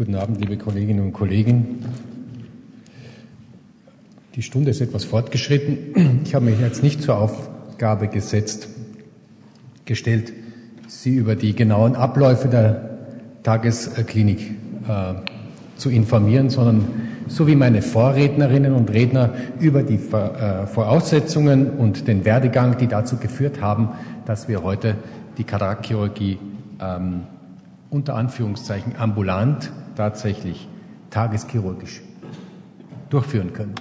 Guten Abend, liebe Kolleginnen und Kollegen. Die Stunde ist etwas fortgeschritten. Ich habe mich jetzt nicht zur Aufgabe gesetzt, gestellt, Sie über die genauen Abläufe der Tagesklinik äh, zu informieren, sondern so wie meine Vorrednerinnen und Redner über die äh, Voraussetzungen und den Werdegang, die dazu geführt haben, dass wir heute die Katarakchirurgie ähm, unter Anführungszeichen ambulant tatsächlich tageschirurgisch durchführen können.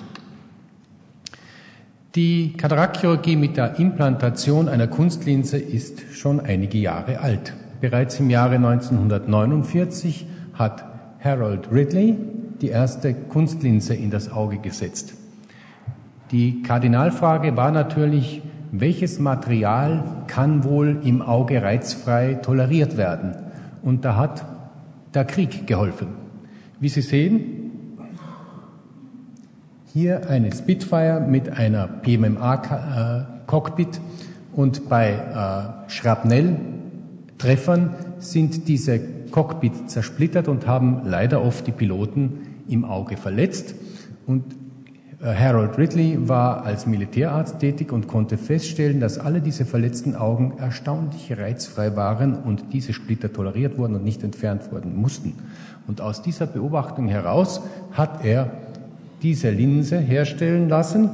Die Kataraktchirurgie mit der Implantation einer Kunstlinse ist schon einige Jahre alt. Bereits im Jahre 1949 hat Harold Ridley die erste Kunstlinse in das Auge gesetzt. Die Kardinalfrage war natürlich, welches Material kann wohl im Auge reizfrei toleriert werden? Und da hat der Krieg geholfen. Wie Sie sehen, hier eine Spitfire mit einer PMMA-Cockpit und bei äh, Schrapnelltreffern sind diese Cockpit zersplittert und haben leider oft die Piloten im Auge verletzt. Und Harold Ridley war als Militärarzt tätig und konnte feststellen, dass alle diese verletzten Augen erstaunlich reizfrei waren und diese Splitter toleriert wurden und nicht entfernt worden mussten. Und aus dieser Beobachtung heraus hat er diese Linse herstellen lassen,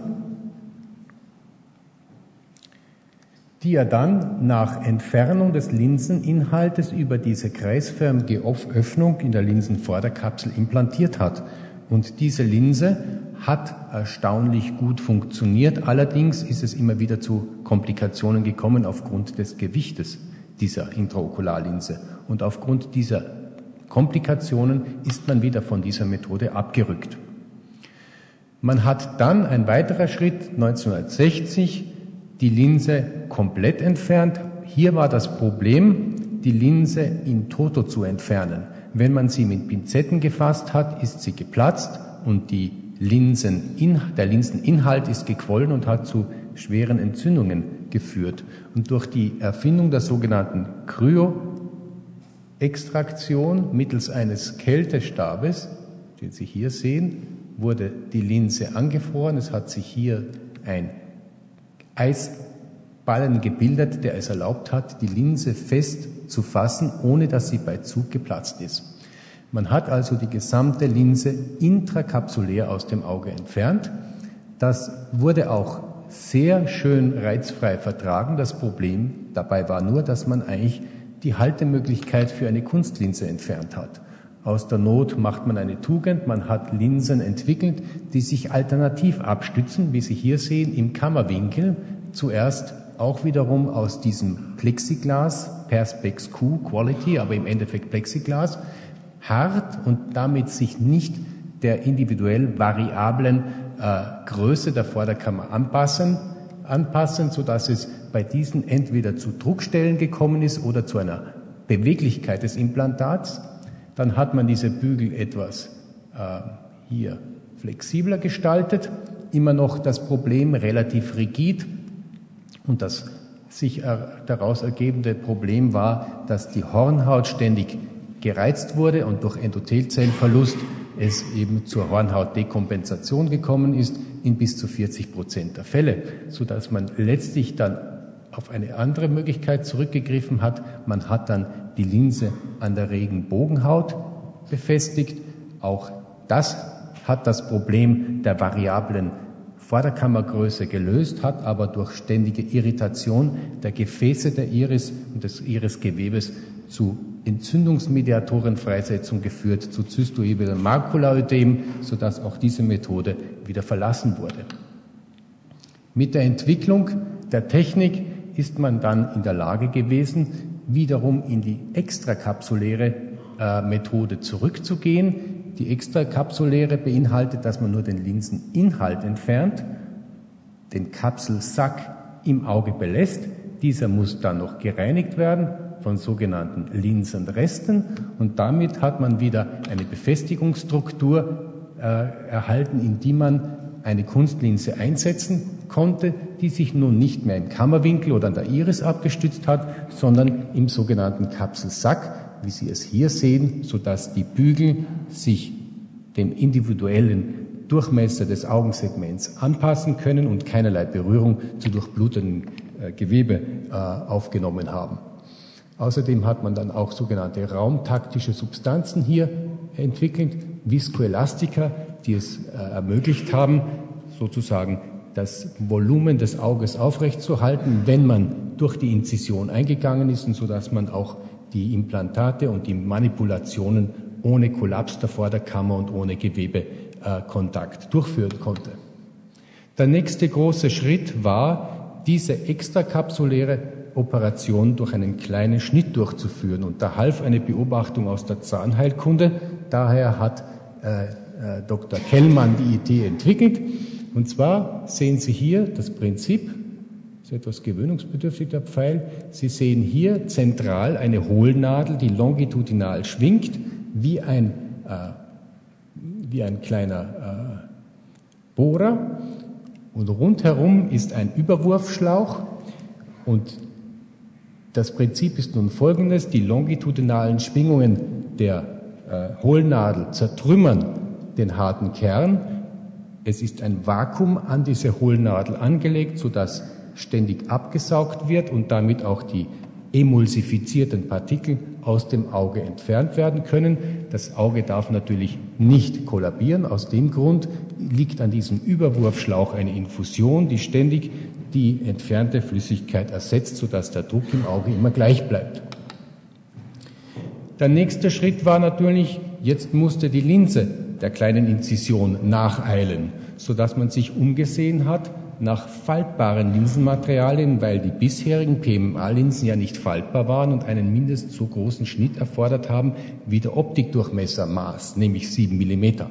die er dann nach Entfernung des Linseninhaltes über diese kreisförmige Öffnung in der Linsenvorderkapsel implantiert hat. Und diese Linse hat erstaunlich gut funktioniert. Allerdings ist es immer wieder zu Komplikationen gekommen aufgrund des Gewichtes dieser Intraokularlinse. Und aufgrund dieser Komplikationen ist man wieder von dieser Methode abgerückt. Man hat dann ein weiterer Schritt 1960 die Linse komplett entfernt. Hier war das Problem, die Linse in toto zu entfernen. Wenn man sie mit Pinzetten gefasst hat, ist sie geplatzt und die Linsen, der Linseninhalt ist gequollen und hat zu schweren Entzündungen geführt. Und durch die Erfindung der sogenannten Kryoextraktion mittels eines Kältestabes, den Sie hier sehen, wurde die Linse angefroren. Es hat sich hier ein Eisballen gebildet, der es erlaubt hat, die Linse fest zu fassen, ohne dass sie bei Zug geplatzt ist. Man hat also die gesamte Linse intrakapsulär aus dem Auge entfernt. Das wurde auch sehr schön reizfrei vertragen. Das Problem dabei war nur, dass man eigentlich die Haltemöglichkeit für eine Kunstlinse entfernt hat. Aus der Not macht man eine Tugend. Man hat Linsen entwickelt, die sich alternativ abstützen, wie Sie hier sehen, im Kammerwinkel. Zuerst auch wiederum aus diesem Plexiglas, Perspex Q Quality, aber im Endeffekt Plexiglas hart und damit sich nicht der individuell variablen äh, Größe der Vorderkammer anpassen, anpassen, sodass es bei diesen entweder zu Druckstellen gekommen ist oder zu einer Beweglichkeit des Implantats. Dann hat man diese Bügel etwas äh, hier flexibler gestaltet, immer noch das Problem relativ rigid und das sich daraus ergebende Problem war, dass die Hornhaut ständig gereizt wurde und durch Endothelzellenverlust es eben zur Hornhautdekompensation gekommen ist in bis zu 40 Prozent der Fälle, so dass man letztlich dann auf eine andere Möglichkeit zurückgegriffen hat. Man hat dann die Linse an der Regenbogenhaut befestigt. Auch das hat das Problem der variablen Vorderkammergröße gelöst, hat aber durch ständige Irritation der Gefäße der Iris und des Irisgewebes zu Entzündungsmediatorenfreisetzung geführt zu zystoidem Makulaödem, sodass auch diese Methode wieder verlassen wurde. Mit der Entwicklung der Technik ist man dann in der Lage gewesen, wiederum in die extrakapsuläre äh, Methode zurückzugehen. Die extrakapsuläre beinhaltet, dass man nur den Linseninhalt entfernt, den Kapselsack im Auge belässt. Dieser muss dann noch gereinigt werden von sogenannten Linsenresten und damit hat man wieder eine Befestigungsstruktur äh, erhalten, in die man eine Kunstlinse einsetzen konnte, die sich nun nicht mehr im Kammerwinkel oder an der Iris abgestützt hat, sondern im sogenannten Kapselsack, wie Sie es hier sehen, sodass die Bügel sich dem individuellen Durchmesser des Augensegments anpassen können und keinerlei Berührung zu durchblutenden äh, Gewebe äh, aufgenommen haben. Außerdem hat man dann auch sogenannte raumtaktische Substanzen hier entwickelt, Viskoelastika, die es äh, ermöglicht haben, sozusagen das Volumen des Auges aufrechtzuerhalten, wenn man durch die Inzision eingegangen ist, und so dass man auch die Implantate und die Manipulationen ohne Kollaps der Vorderkammer und ohne Gewebekontakt durchführen konnte. Der nächste große Schritt war, diese extrakapsuläre Operation durch einen kleinen Schnitt durchzuführen. Und da half eine Beobachtung aus der Zahnheilkunde. Daher hat äh, äh, Dr. Kellmann die Idee entwickelt. Und zwar sehen Sie hier das Prinzip, ist etwas gewöhnungsbedürftig der Pfeil. Sie sehen hier zentral eine Hohlnadel, die longitudinal schwingt, wie ein, äh, wie ein kleiner äh, Bohrer. Und rundherum ist ein Überwurfschlauch. Und das Prinzip ist nun folgendes. Die longitudinalen Schwingungen der äh, Hohlnadel zertrümmern den harten Kern. Es ist ein Vakuum an diese Hohlnadel angelegt, sodass ständig abgesaugt wird und damit auch die emulsifizierten Partikel aus dem Auge entfernt werden können. Das Auge darf natürlich nicht kollabieren. Aus dem Grund liegt an diesem Überwurfschlauch eine Infusion, die ständig die entfernte Flüssigkeit ersetzt, sodass der Druck im Auge immer gleich bleibt. Der nächste Schritt war natürlich, jetzt musste die Linse der kleinen Inzision nacheilen, sodass man sich umgesehen hat nach faltbaren Linsenmaterialien, weil die bisherigen PMA-Linsen ja nicht faltbar waren und einen mindestens so großen Schnitt erfordert haben wie der Optikdurchmessermaß, nämlich 7 Millimeter.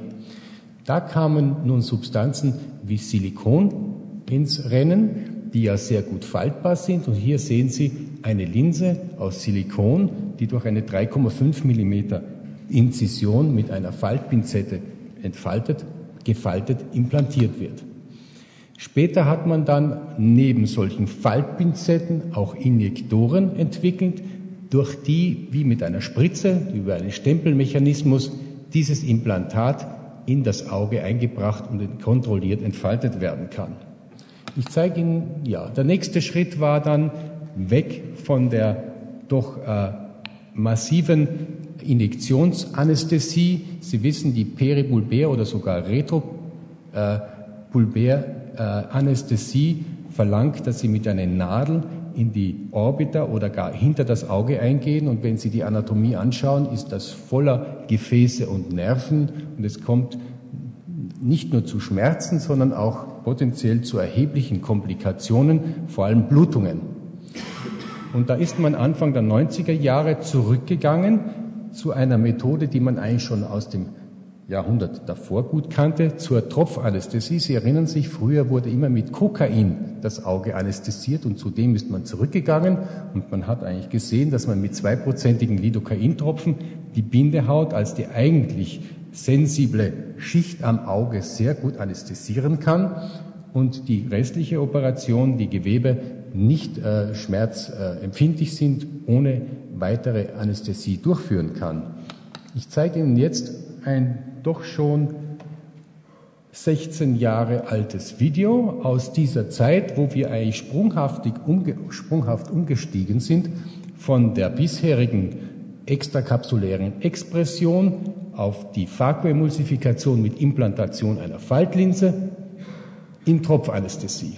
Da kamen nun Substanzen wie Silikon ins Rennen, die ja sehr gut faltbar sind. Und hier sehen Sie eine Linse aus Silikon, die durch eine 3,5 Millimeter Inzision mit einer Faltpinzette entfaltet, gefaltet, implantiert wird. Später hat man dann neben solchen Faltpinzetten auch Injektoren entwickelt, durch die wie mit einer Spritze über einen Stempelmechanismus dieses Implantat in das Auge eingebracht und kontrolliert entfaltet werden kann. Ich zeige Ihnen, ja, der nächste Schritt war dann weg von der doch äh, massiven Injektionsanästhesie. Sie wissen, die Peribulbär oder sogar Retropulbär äh, Anästhesie verlangt, dass Sie mit einer Nadel in die Orbita oder gar hinter das Auge eingehen. Und wenn Sie die Anatomie anschauen, ist das voller Gefäße und Nerven. Und es kommt nicht nur zu Schmerzen, sondern auch potenziell zu erheblichen Komplikationen, vor allem Blutungen. Und da ist man Anfang der 90er Jahre zurückgegangen zu einer Methode, die man eigentlich schon aus dem Jahrhundert davor gut kannte, zur Tropfanästhesie. Sie erinnern sich, früher wurde immer mit Kokain das Auge anästhesiert und zudem ist man zurückgegangen und man hat eigentlich gesehen, dass man mit zweiprozentigen Lidocain-Tropfen die Bindehaut als die eigentlich sensible Schicht am Auge sehr gut anästhesieren kann und die restliche Operation, die Gewebe nicht äh, schmerzempfindlich sind, ohne weitere Anästhesie durchführen kann. Ich zeige Ihnen jetzt ein doch schon 16 Jahre altes Video aus dieser Zeit, wo wir eigentlich sprunghaft, umge sprunghaft umgestiegen sind von der bisherigen extrakapsulären Expression auf die Vakuemulsifikation mit Implantation einer Faltlinse in Tropfanästhesie.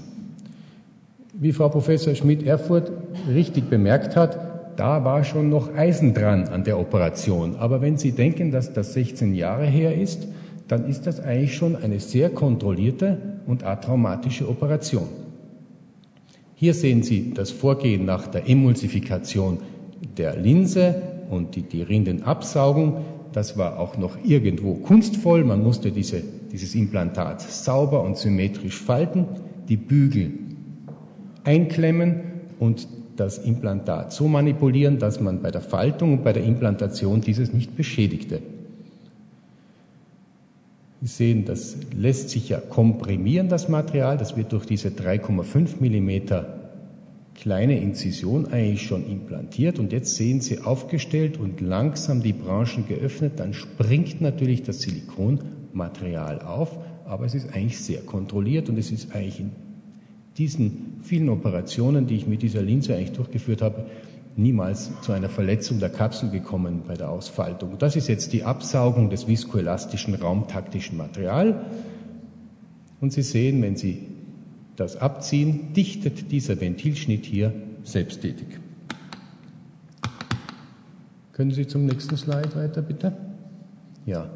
Wie Frau Professor Schmidt-Erfurt richtig bemerkt hat, da war schon noch Eisen dran an der Operation. Aber wenn Sie denken, dass das 16 Jahre her ist, dann ist das eigentlich schon eine sehr kontrollierte und atraumatische Operation. Hier sehen Sie das Vorgehen nach der Emulsifikation der Linse und die, die Rindenabsaugung. Das war auch noch irgendwo kunstvoll. Man musste diese, dieses Implantat sauber und symmetrisch falten, die Bügel einklemmen und das Implantat so manipulieren, dass man bei der Faltung und bei der Implantation dieses nicht beschädigte. Sie sehen, das lässt sich ja komprimieren, das Material. Das wird durch diese 3,5 Millimeter kleine Inzision eigentlich schon implantiert und jetzt sehen Sie aufgestellt und langsam die Branchen geöffnet, dann springt natürlich das Silikonmaterial auf, aber es ist eigentlich sehr kontrolliert und es ist eigentlich in diesen vielen Operationen, die ich mit dieser Linse eigentlich durchgeführt habe, niemals zu einer Verletzung der Kapsel gekommen bei der Ausfaltung. Das ist jetzt die Absaugung des viskoelastischen raumtaktischen Material. Und Sie sehen, wenn Sie das abziehen, dichtet dieser Ventilschnitt hier selbsttätig. Können Sie zum nächsten Slide weiter, bitte? Ja.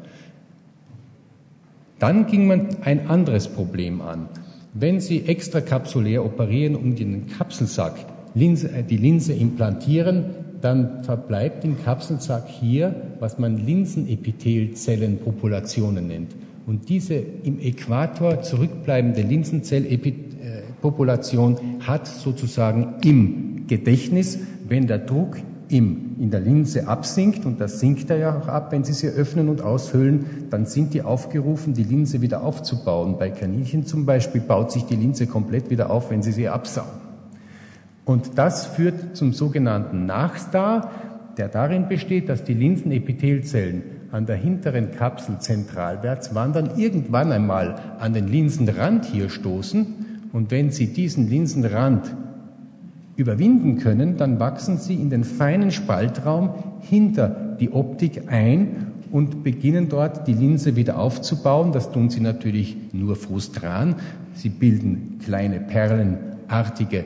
Dann ging man ein anderes Problem an. Wenn Sie extrakapsulär operieren, um den Kapselsack, Linse, äh, die Linse implantieren, dann verbleibt im Kapselsack hier, was man Linsenepithelzellenpopulationen nennt. Und diese im Äquator zurückbleibende Linsenzellpopulation hat sozusagen im Gedächtnis, wenn der Druck im, in der Linse absinkt, und das sinkt er ja auch ab, wenn Sie sie öffnen und aushöhlen, dann sind die aufgerufen, die Linse wieder aufzubauen. Bei Kaninchen zum Beispiel baut sich die Linse komplett wieder auf, wenn Sie sie absaugen. Und das führt zum sogenannten Nachstar, der darin besteht, dass die Linsenepithelzellen an der hinteren Kapsel zentralwärts wandern, irgendwann einmal an den Linsenrand hier stoßen. Und wenn Sie diesen Linsenrand überwinden können, dann wachsen sie in den feinen Spaltraum hinter die Optik ein und beginnen dort die Linse wieder aufzubauen. Das tun sie natürlich nur frustran. Sie bilden kleine perlenartige äh,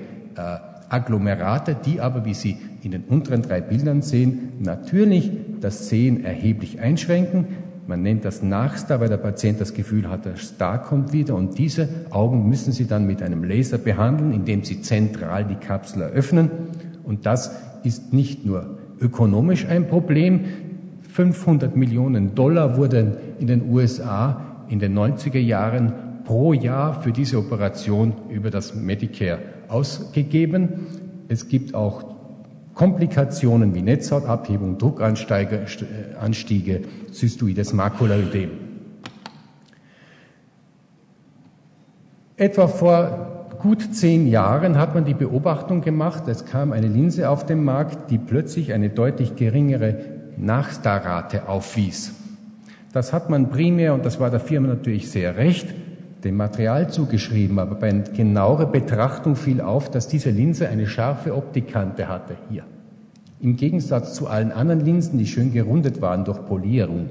Agglomerate, die aber, wie Sie in den unteren drei Bildern sehen, natürlich das Sehen erheblich einschränken. Man nennt das Nachstar, weil der Patient das Gefühl hat, der Star kommt wieder. Und diese Augen müssen Sie dann mit einem Laser behandeln, indem Sie zentral die Kapsel eröffnen. Und das ist nicht nur ökonomisch ein Problem. 500 Millionen Dollar wurden in den USA in den 90er Jahren pro Jahr für diese Operation über das Medicare ausgegeben. Es gibt auch Komplikationen wie Netzhautabhebung, Druckanstiege, Cystoides Makulaödem. Etwa vor gut zehn Jahren hat man die Beobachtung gemacht, es kam eine Linse auf den Markt, die plötzlich eine deutlich geringere Nachstarrate aufwies. Das hat man primär, und das war der Firma natürlich sehr recht, dem Material zugeschrieben, aber bei genauerer Betrachtung fiel auf, dass diese Linse eine scharfe Optikkante hatte hier. Im Gegensatz zu allen anderen Linsen, die schön gerundet waren durch Polierung.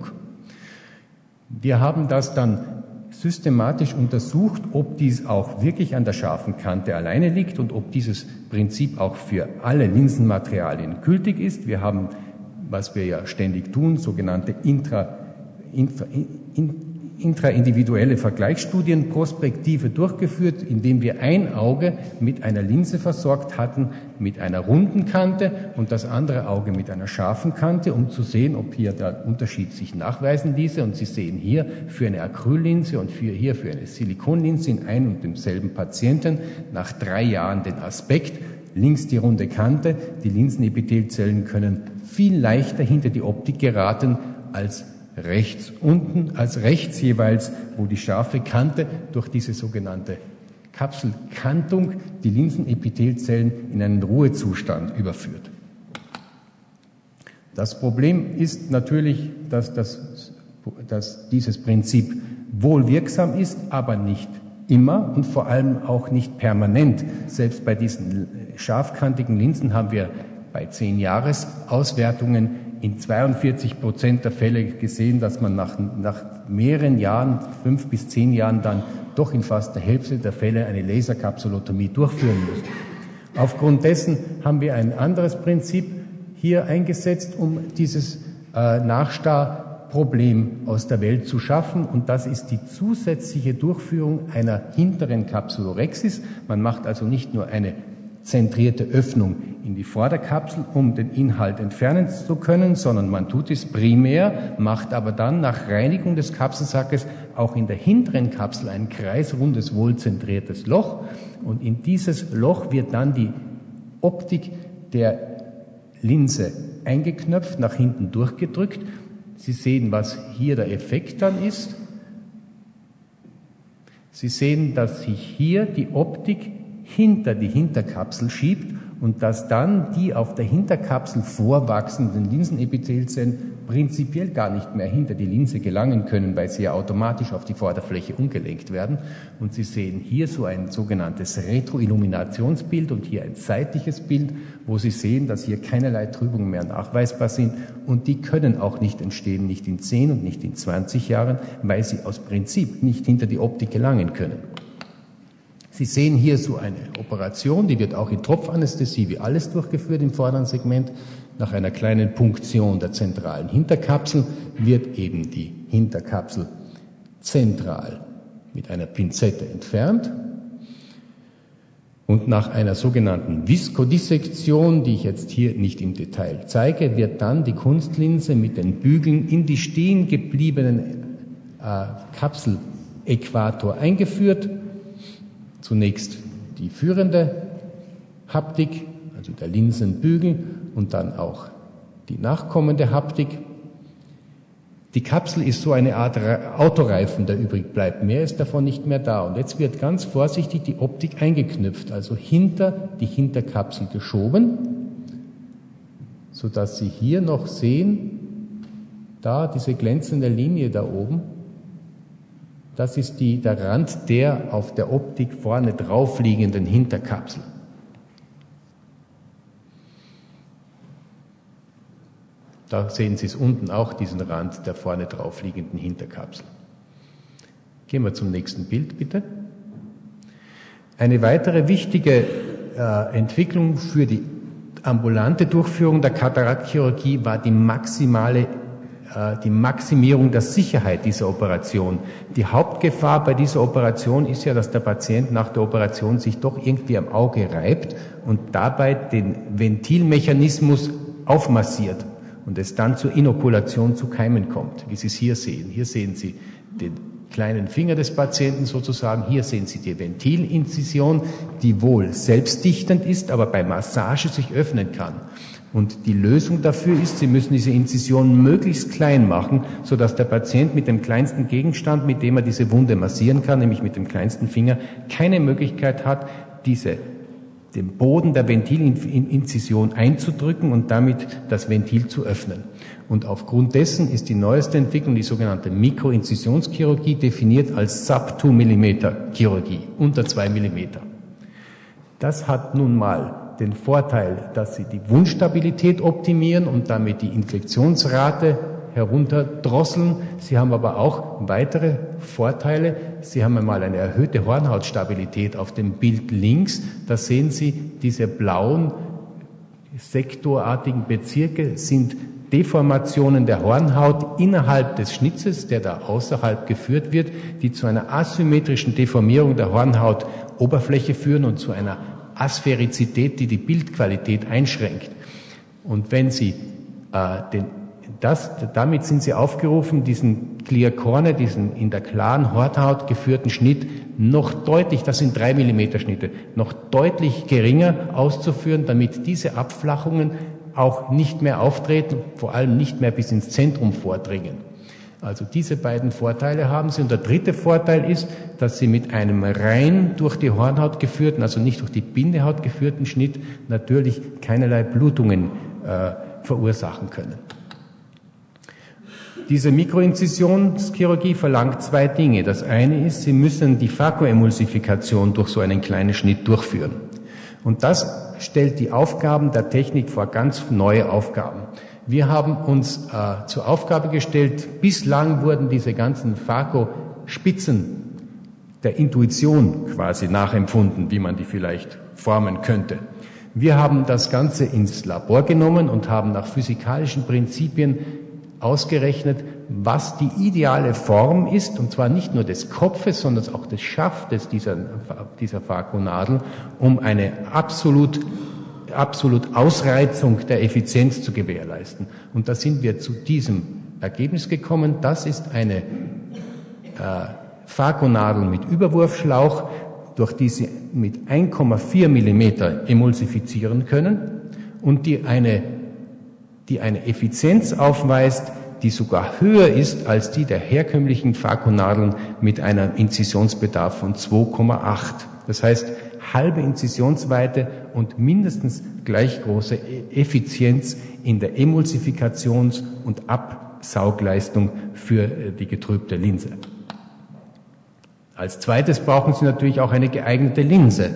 Wir haben das dann systematisch untersucht, ob dies auch wirklich an der scharfen Kante alleine liegt und ob dieses Prinzip auch für alle Linsenmaterialien gültig ist. Wir haben, was wir ja ständig tun, sogenannte intra, intra, in, intraindividuelle Vergleichsstudien prospektive durchgeführt, indem wir ein Auge mit einer Linse versorgt hatten, mit einer runden Kante und das andere Auge mit einer scharfen Kante, um zu sehen, ob hier der Unterschied sich nachweisen ließe. Und Sie sehen hier für eine Acryllinse und für hier für eine Silikonlinse in einem und demselben Patienten nach drei Jahren den Aspekt, links die runde Kante, die Linsenepithelzellen können viel leichter hinter die Optik geraten als rechts unten als rechts jeweils, wo die scharfe Kante durch diese sogenannte Kapselkantung die Linsenepithelzellen in einen Ruhezustand überführt. Das Problem ist natürlich, dass, das, dass dieses Prinzip wohl wirksam ist, aber nicht immer und vor allem auch nicht permanent. Selbst bei diesen scharfkantigen Linsen haben wir bei zehn Jahresauswertungen in 42 Prozent der Fälle gesehen, dass man nach, nach mehreren Jahren, fünf bis zehn Jahren, dann doch in fast der Hälfte der Fälle eine Laserkapsulotomie durchführen muss. Aufgrund dessen haben wir ein anderes Prinzip hier eingesetzt, um dieses äh, Nachstarproblem aus der Welt zu schaffen. Und das ist die zusätzliche Durchführung einer hinteren Kapsulorexis. Man macht also nicht nur eine zentrierte Öffnung in die Vorderkapsel, um den Inhalt entfernen zu können, sondern man tut es primär, macht aber dann nach Reinigung des Kapselsackes auch in der hinteren Kapsel ein kreisrundes, wohlzentriertes Loch und in dieses Loch wird dann die Optik der Linse eingeknöpft, nach hinten durchgedrückt. Sie sehen, was hier der Effekt dann ist. Sie sehen, dass sich hier die Optik hinter die Hinterkapsel schiebt und dass dann die auf der Hinterkapsel vorwachsenden Linsenepithelzellen prinzipiell gar nicht mehr hinter die Linse gelangen können, weil sie ja automatisch auf die Vorderfläche umgelenkt werden. Und Sie sehen hier so ein sogenanntes Retroilluminationsbild und hier ein seitliches Bild, wo Sie sehen, dass hier keinerlei Trübungen mehr nachweisbar sind. Und die können auch nicht entstehen, nicht in 10 und nicht in 20 Jahren, weil sie aus Prinzip nicht hinter die Optik gelangen können. Sie sehen hier so eine Operation, die wird auch in Tropfanästhesie wie alles durchgeführt im vorderen Segment. Nach einer kleinen Punktion der zentralen Hinterkapsel wird eben die Hinterkapsel zentral mit einer Pinzette entfernt. Und nach einer sogenannten Viskodissektion, die ich jetzt hier nicht im Detail zeige, wird dann die Kunstlinse mit den Bügeln in die stehen gebliebenen äh, Kapseläquator eingeführt. Zunächst die führende Haptik, also der Linsenbügel und dann auch die nachkommende Haptik. Die Kapsel ist so eine Art Autoreifen, der übrig bleibt. Mehr ist davon nicht mehr da. Und jetzt wird ganz vorsichtig die Optik eingeknüpft, also hinter die Hinterkapsel geschoben, so dass Sie hier noch sehen, da diese glänzende Linie da oben, das ist die, der Rand der auf der Optik vorne draufliegenden Hinterkapsel. Da sehen Sie es unten auch, diesen Rand der vorne draufliegenden Hinterkapsel. Gehen wir zum nächsten Bild, bitte. Eine weitere wichtige äh, Entwicklung für die ambulante Durchführung der Kataraktchirurgie war die maximale die Maximierung der Sicherheit dieser Operation. Die Hauptgefahr bei dieser Operation ist ja, dass der Patient nach der Operation sich doch irgendwie am Auge reibt und dabei den Ventilmechanismus aufmassiert und es dann zur Inokulation zu Keimen kommt, wie Sie es hier sehen. Hier sehen Sie den kleinen Finger des Patienten sozusagen. Hier sehen Sie die Ventilinzision, die wohl selbstdichtend ist, aber bei Massage sich öffnen kann. Und die Lösung dafür ist, Sie müssen diese Inzision möglichst klein machen, sodass der Patient mit dem kleinsten Gegenstand, mit dem er diese Wunde massieren kann, nämlich mit dem kleinsten Finger, keine Möglichkeit hat, diese den Boden der Ventilinzision einzudrücken und damit das Ventil zu öffnen. Und aufgrund dessen ist die neueste Entwicklung, die sogenannte Mikroinzisionschirurgie, definiert als Sub-2 mm Chirurgie, unter 2 mm. Das hat nun mal den Vorteil, dass sie die Wundstabilität optimieren und damit die Infektionsrate herunterdrosseln. Sie haben aber auch weitere Vorteile. Sie haben einmal eine erhöhte Hornhautstabilität auf dem Bild links. Da sehen Sie, diese blauen sektorartigen Bezirke sind Deformationen der Hornhaut innerhalb des Schnitzes, der da außerhalb geführt wird, die zu einer asymmetrischen Deformierung der Hornhautoberfläche führen und zu einer Aspherizität, die die Bildqualität einschränkt. Und wenn Sie äh, den, das, damit sind Sie aufgerufen, diesen Clear Corner, diesen in der klaren Horthaut geführten Schnitt noch deutlich, das sind drei Millimeter Schnitte, noch deutlich geringer auszuführen, damit diese Abflachungen auch nicht mehr auftreten, vor allem nicht mehr bis ins Zentrum vordringen. Also diese beiden Vorteile haben sie. Und der dritte Vorteil ist, dass sie mit einem rein durch die Hornhaut geführten, also nicht durch die Bindehaut geführten Schnitt natürlich keinerlei Blutungen äh, verursachen können. Diese Mikroinzisionschirurgie verlangt zwei Dinge. Das eine ist, Sie müssen die Phakoemulsifikation durch so einen kleinen Schnitt durchführen. Und das stellt die Aufgaben der Technik vor ganz neue Aufgaben. Wir haben uns äh, zur Aufgabe gestellt, bislang wurden diese ganzen Fako-Spitzen der Intuition quasi nachempfunden, wie man die vielleicht formen könnte. Wir haben das Ganze ins Labor genommen und haben nach physikalischen Prinzipien ausgerechnet, was die ideale Form ist, und zwar nicht nur des Kopfes, sondern auch des Schaftes dieser, dieser Fakonadel, um eine absolut absolut Ausreizung der Effizienz zu gewährleisten. Und da sind wir zu diesem Ergebnis gekommen. Das ist eine äh, Fakonadel mit Überwurfschlauch, durch die Sie mit 1,4 Millimeter emulsifizieren können und die eine, die eine Effizienz aufweist, die sogar höher ist als die der herkömmlichen Fakonadeln mit einem Inzisionsbedarf von 2,8. Das heißt, halbe Inzisionsweite und mindestens gleich große Effizienz in der Emulsifikations- und Absaugleistung für äh, die getrübte Linse. Als zweites brauchen Sie natürlich auch eine geeignete Linse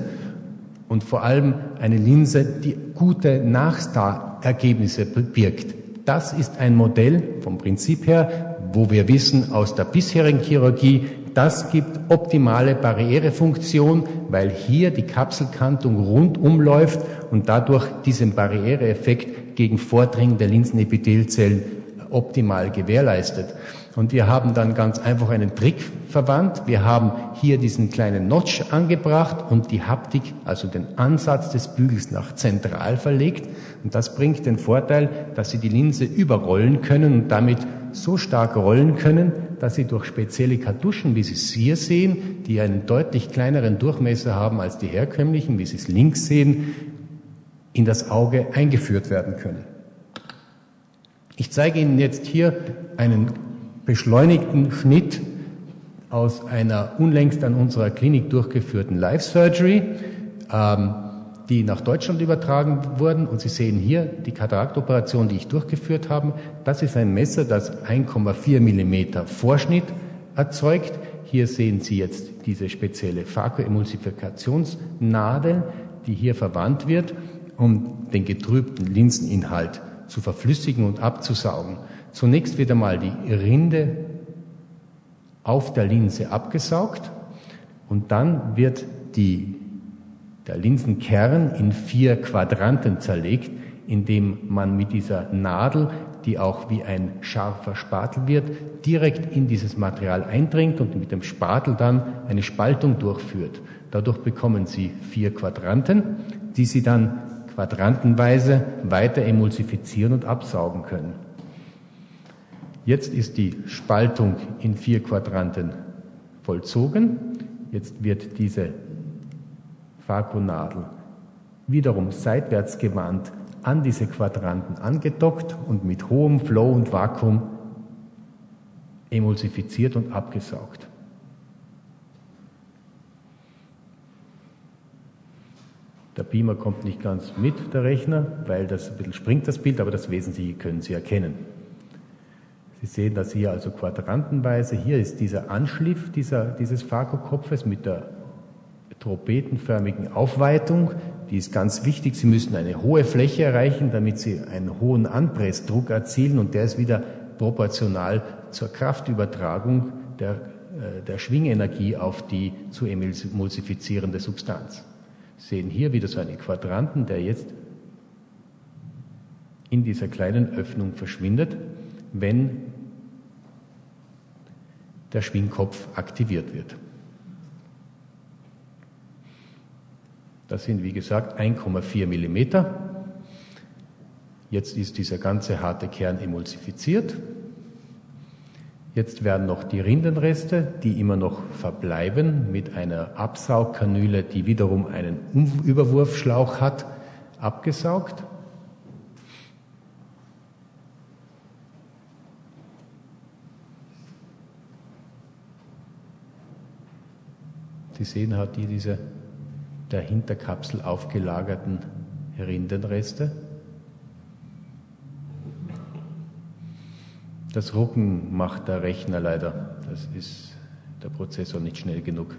und vor allem eine Linse, die gute Nachstar-Ergebnisse birgt. Das ist ein Modell vom Prinzip her, wo wir wissen aus der bisherigen Chirurgie, das gibt optimale Barrierefunktion, weil hier die Kapselkantung rundum läuft und dadurch diesen Barriereeffekt gegen Vordringen der Linsenepithelzellen optimal gewährleistet. Und wir haben dann ganz einfach einen Trick verwandt. Wir haben hier diesen kleinen Notch angebracht und die Haptik, also den Ansatz des Bügels nach zentral verlegt. Und das bringt den Vorteil, dass Sie die Linse überrollen können und damit so stark rollen können, dass Sie durch spezielle Kartuschen, wie Sie es hier sehen, die einen deutlich kleineren Durchmesser haben als die herkömmlichen, wie Sie es links sehen, in das Auge eingeführt werden können. Ich zeige Ihnen jetzt hier einen beschleunigten Schnitt aus einer unlängst an unserer Klinik durchgeführten Live Surgery, ähm, die nach Deutschland übertragen wurden. Und Sie sehen hier die Kataraktoperation, die ich durchgeführt habe. Das ist ein Messer, das 1,4 Millimeter Vorschnitt erzeugt. Hier sehen Sie jetzt diese spezielle Phakoemulsifikationsnadel, die hier verwandt wird, um den getrübten Linseninhalt zu verflüssigen und abzusaugen. Zunächst wird einmal die Rinde auf der Linse abgesaugt und dann wird die, der Linsenkern in vier Quadranten zerlegt, indem man mit dieser Nadel, die auch wie ein scharfer Spatel wird, direkt in dieses Material eindringt und mit dem Spatel dann eine Spaltung durchführt. Dadurch bekommen Sie vier Quadranten, die Sie dann quadrantenweise weiter emulsifizieren und absaugen können. Jetzt ist die Spaltung in vier Quadranten vollzogen. Jetzt wird diese Vakuumnadel wiederum seitwärts gewandt an diese Quadranten angedockt und mit hohem Flow und Vakuum emulsifiziert und abgesaugt. Der Beamer kommt nicht ganz mit, der Rechner, weil das ein bisschen springt, das Bild, aber das Wesentliche können Sie erkennen. Sie sehen das hier also quadrantenweise. Hier ist dieser Anschliff dieser, dieses Fakokopfes mit der tropetenförmigen Aufweitung. Die ist ganz wichtig. Sie müssen eine hohe Fläche erreichen, damit Sie einen hohen Anpressdruck erzielen und der ist wieder proportional zur Kraftübertragung der, äh, der Schwingenergie auf die zu emulsifizierende Substanz. Sie sehen hier wieder so einen Quadranten, der jetzt in dieser kleinen Öffnung verschwindet, wenn der Schwingkopf aktiviert wird. Das sind, wie gesagt, 1,4 Millimeter. Jetzt ist dieser ganze harte Kern emulsifiziert. Jetzt werden noch die Rindenreste, die immer noch verbleiben, mit einer Absaugkanüle, die wiederum einen Überwurfschlauch hat, abgesaugt. Sie sehen halt hier diese der Hinterkapsel aufgelagerten Rindenreste. Das Rucken macht der Rechner leider. Das ist der Prozessor nicht schnell genug.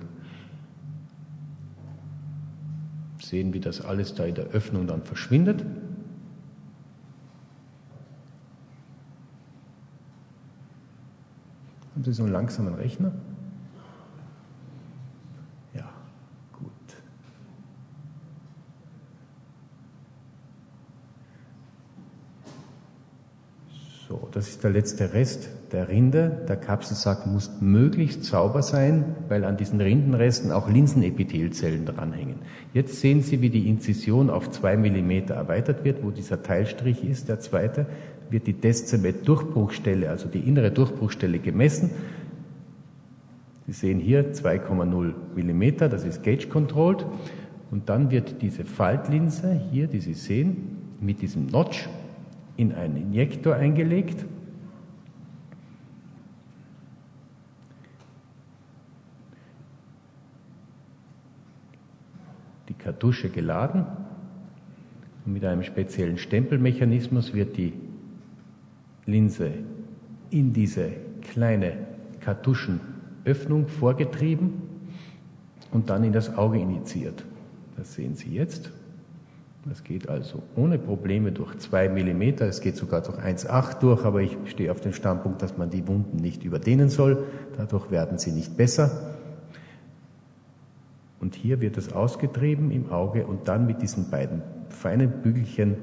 Sehen, wie das alles da in der Öffnung dann verschwindet. Haben Sie so einen langsamen Rechner? das ist der letzte Rest der Rinde. Der Kapselsack muss möglichst sauber sein, weil an diesen Rindenresten auch Linsenepithelzellen dranhängen. Jetzt sehen Sie, wie die Inzision auf zwei Millimeter erweitert wird, wo dieser Teilstrich ist, der zweite, wird die Descemet-Durchbruchstelle, also die innere Durchbruchstelle gemessen. Sie sehen hier 2,0 Millimeter, das ist gauge-controlled. Und dann wird diese Faltlinse hier, die Sie sehen, mit diesem Notch in einen Injektor eingelegt. Kartusche geladen. Und mit einem speziellen Stempelmechanismus wird die Linse in diese kleine Kartuschenöffnung vorgetrieben und dann in das Auge injiziert. Das sehen Sie jetzt. Das geht also ohne Probleme durch 2 mm, es geht sogar durch 1,8 durch, aber ich stehe auf dem Standpunkt, dass man die Wunden nicht überdehnen soll. Dadurch werden sie nicht besser. Und hier wird es ausgetrieben im Auge und dann mit diesen beiden feinen Bügelchen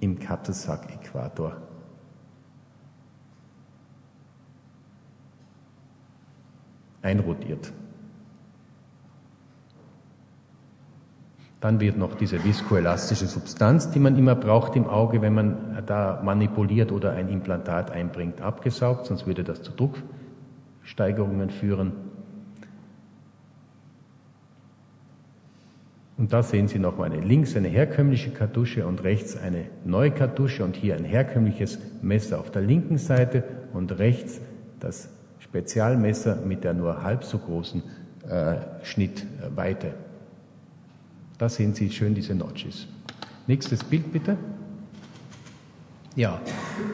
im Kapselsack-Äquator einrotiert. Dann wird noch diese viskoelastische Substanz, die man immer braucht im Auge, wenn man da manipuliert oder ein Implantat einbringt, abgesaugt, sonst würde das zu Drucksteigerungen führen. Und da sehen Sie nochmal eine links eine herkömmliche Kartusche und rechts eine neue Kartusche und hier ein herkömmliches Messer auf der linken Seite und rechts das Spezialmesser mit der nur halb so großen äh, Schnittweite. Da sehen Sie schön diese Notches. Nächstes Bild bitte. Ja,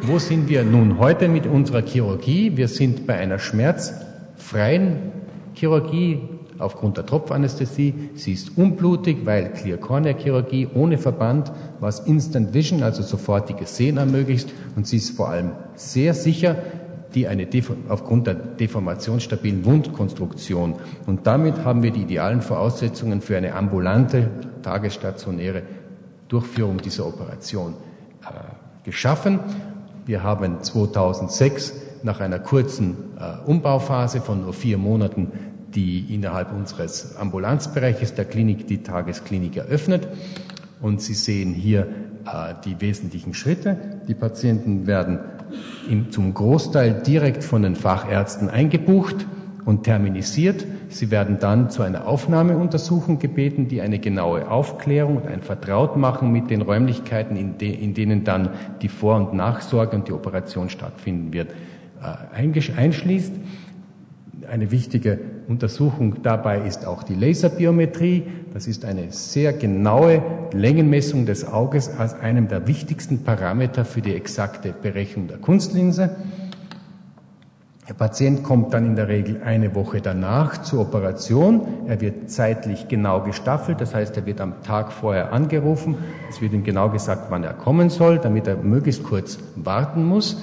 wo sind wir nun heute mit unserer Chirurgie? Wir sind bei einer schmerzfreien Chirurgie aufgrund der Tropfanästhesie. Sie ist unblutig, weil Clear Cornea Chirurgie ohne Verband, was Instant Vision, also sofortiges Sehen ermöglicht. Und sie ist vor allem sehr sicher, die eine aufgrund der deformationsstabilen Wundkonstruktion. Und damit haben wir die idealen Voraussetzungen für eine ambulante, tagesstationäre Durchführung dieser Operation äh, geschaffen. Wir haben 2006 nach einer kurzen äh, Umbauphase von nur vier Monaten die innerhalb unseres Ambulanzbereiches der Klinik die Tagesklinik eröffnet. Und Sie sehen hier äh, die wesentlichen Schritte. Die Patienten werden im, zum Großteil direkt von den Fachärzten eingebucht und terminisiert. Sie werden dann zu einer Aufnahmeuntersuchung gebeten, die eine genaue Aufklärung und ein Vertrautmachen mit den Räumlichkeiten, in, de, in denen dann die Vor- und Nachsorge und die Operation stattfinden wird, äh, einschließt. Eine wichtige Untersuchung dabei ist auch die Laserbiometrie. Das ist eine sehr genaue Längenmessung des Auges als einem der wichtigsten Parameter für die exakte Berechnung der Kunstlinse. Der Patient kommt dann in der Regel eine Woche danach zur Operation. Er wird zeitlich genau gestaffelt, das heißt, er wird am Tag vorher angerufen. Es wird ihm genau gesagt, wann er kommen soll, damit er möglichst kurz warten muss.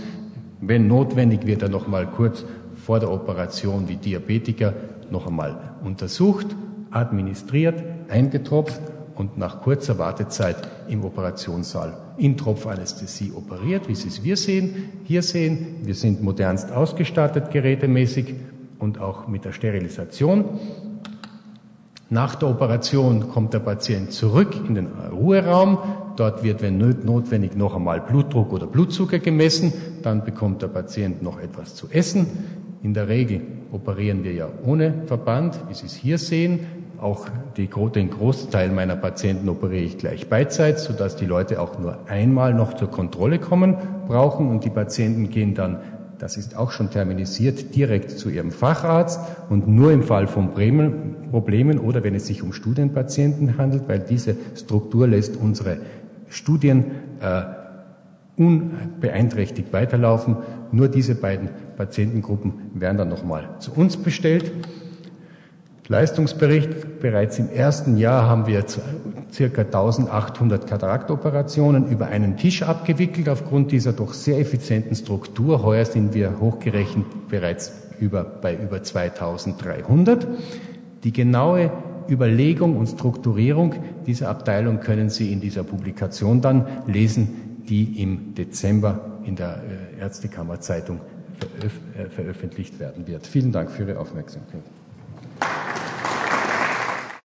Wenn notwendig, wird er noch mal kurz vor der Operation wie Diabetiker noch einmal untersucht, administriert, eingetropft und nach kurzer Wartezeit im Operationssaal in Tropfanästhesie operiert, wie Sie es wir sehen, hier sehen. Wir sind modernst ausgestattet, gerätemäßig und auch mit der Sterilisation. Nach der Operation kommt der Patient zurück in den Ruheraum. Dort wird, wenn notwendig, noch einmal Blutdruck oder Blutzucker gemessen. Dann bekommt der Patient noch etwas zu essen. In der Regel operieren wir ja ohne Verband, wie Sie es hier sehen. Auch die, den Großteil meiner Patienten operiere ich gleich beidseits, sodass die Leute auch nur einmal noch zur Kontrolle kommen brauchen und die Patienten gehen dann, das ist auch schon terminisiert, direkt zu ihrem Facharzt und nur im Fall von Problemen oder wenn es sich um Studienpatienten handelt, weil diese Struktur lässt unsere Studien äh, unbeeinträchtigt weiterlaufen. Nur diese beiden Patientengruppen werden dann nochmal zu uns bestellt. Leistungsbericht. Bereits im ersten Jahr haben wir circa 1800 Kataraktoperationen über einen Tisch abgewickelt aufgrund dieser doch sehr effizienten Struktur. Heuer sind wir hochgerechnet bereits über, bei über 2300. Die genaue Überlegung und Strukturierung dieser Abteilung können Sie in dieser Publikation dann lesen, die im Dezember in der äh, Ärztekammerzeitung veröf äh, veröffentlicht werden wird. Vielen Dank für Ihre Aufmerksamkeit.